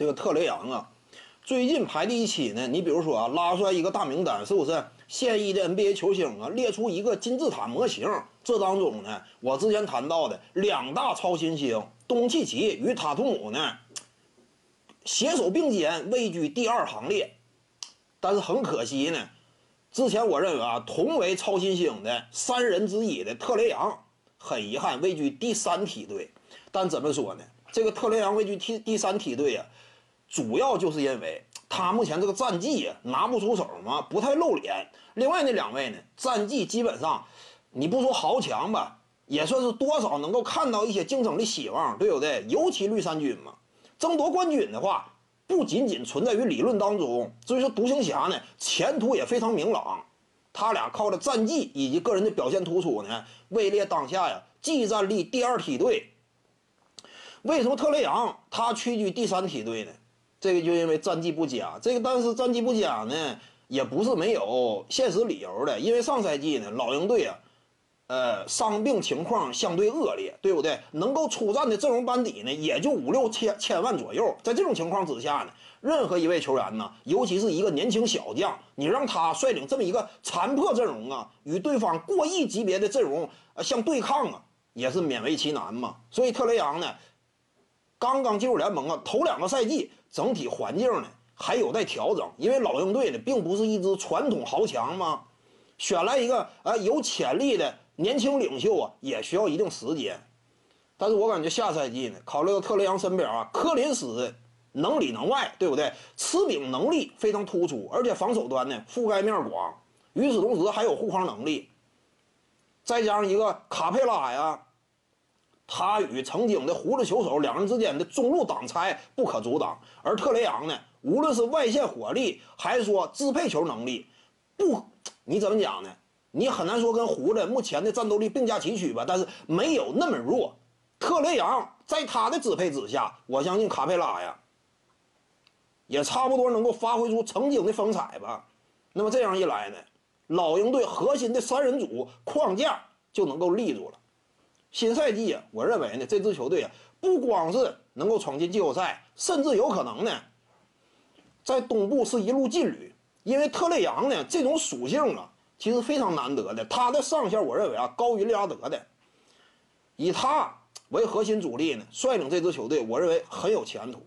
这个特雷杨啊，最近排第一期呢。你比如说啊，拉出来一个大名单，是不是？现役的 NBA 球星啊，列出一个金字塔模型。这当中呢，我之前谈到的两大超新星东契奇与塔图姆呢，携手并肩位居第二行列。但是很可惜呢，之前我认为啊，同为超新星的三人之一的特雷杨，很遗憾位居第三梯队。但怎么说呢？这个特雷杨位居第第三梯队啊，主要就是因为他目前这个战绩拿不出手嘛，不太露脸。另外那两位呢，战绩基本上，你不说豪强吧，也算是多少能够看到一些竞争的希望，对不对？尤其绿衫军嘛，争夺冠军的话，不仅仅存在于理论当中。至于说独行侠呢，前途也非常明朗，他俩靠着战绩以及个人的表现突出呢，位列当下呀技战力第二梯队。为什么特雷杨他屈居第三梯队呢？这个就因为战绩不佳。这个但是战绩不佳呢，也不是没有现实理由的。因为上赛季呢，老鹰队啊，呃，伤病情况相对恶劣，对不对？能够出战的阵容班底呢，也就五六千千万左右。在这种情况之下呢，任何一位球员呢，尤其是一个年轻小将，你让他率领这么一个残破阵容啊，与对方过亿级别的阵容呃相对抗啊，也是勉为其难嘛。所以特雷杨呢。刚刚进入联盟啊，头两个赛季整体环境呢还有待调整，因为老鹰队呢并不是一支传统豪强嘛，选来一个啊有潜力的年轻领袖啊也需要一定时间。但是我感觉下赛季呢，考虑到特雷杨身边啊，科林斯能里能外，对不对？吃饼能力非常突出，而且防守端呢覆盖面广，与此同时还有护框能力，再加上一个卡佩拉呀。他与曾经的胡子球手两人之间的中路挡拆不可阻挡，而特雷杨呢，无论是外线火力还是说支配球能力，不，你怎么讲呢？你很难说跟胡子目前的战斗力并驾齐驱吧，但是没有那么弱。特雷杨在他的支配之下，我相信卡佩拉呀，也差不多能够发挥出曾经的风采吧。那么这样一来呢，老鹰队核心的三人组框架就能够立住了。新赛季啊，我认为呢，这支球队啊，不光是能够闯进季后赛，甚至有可能呢，在东部是一路劲旅。因为特雷杨呢，这种属性啊，其实非常难得的。他的上限，我认为啊，高于利拉德的。以他为核心主力呢，率领这支球队，我认为很有前途。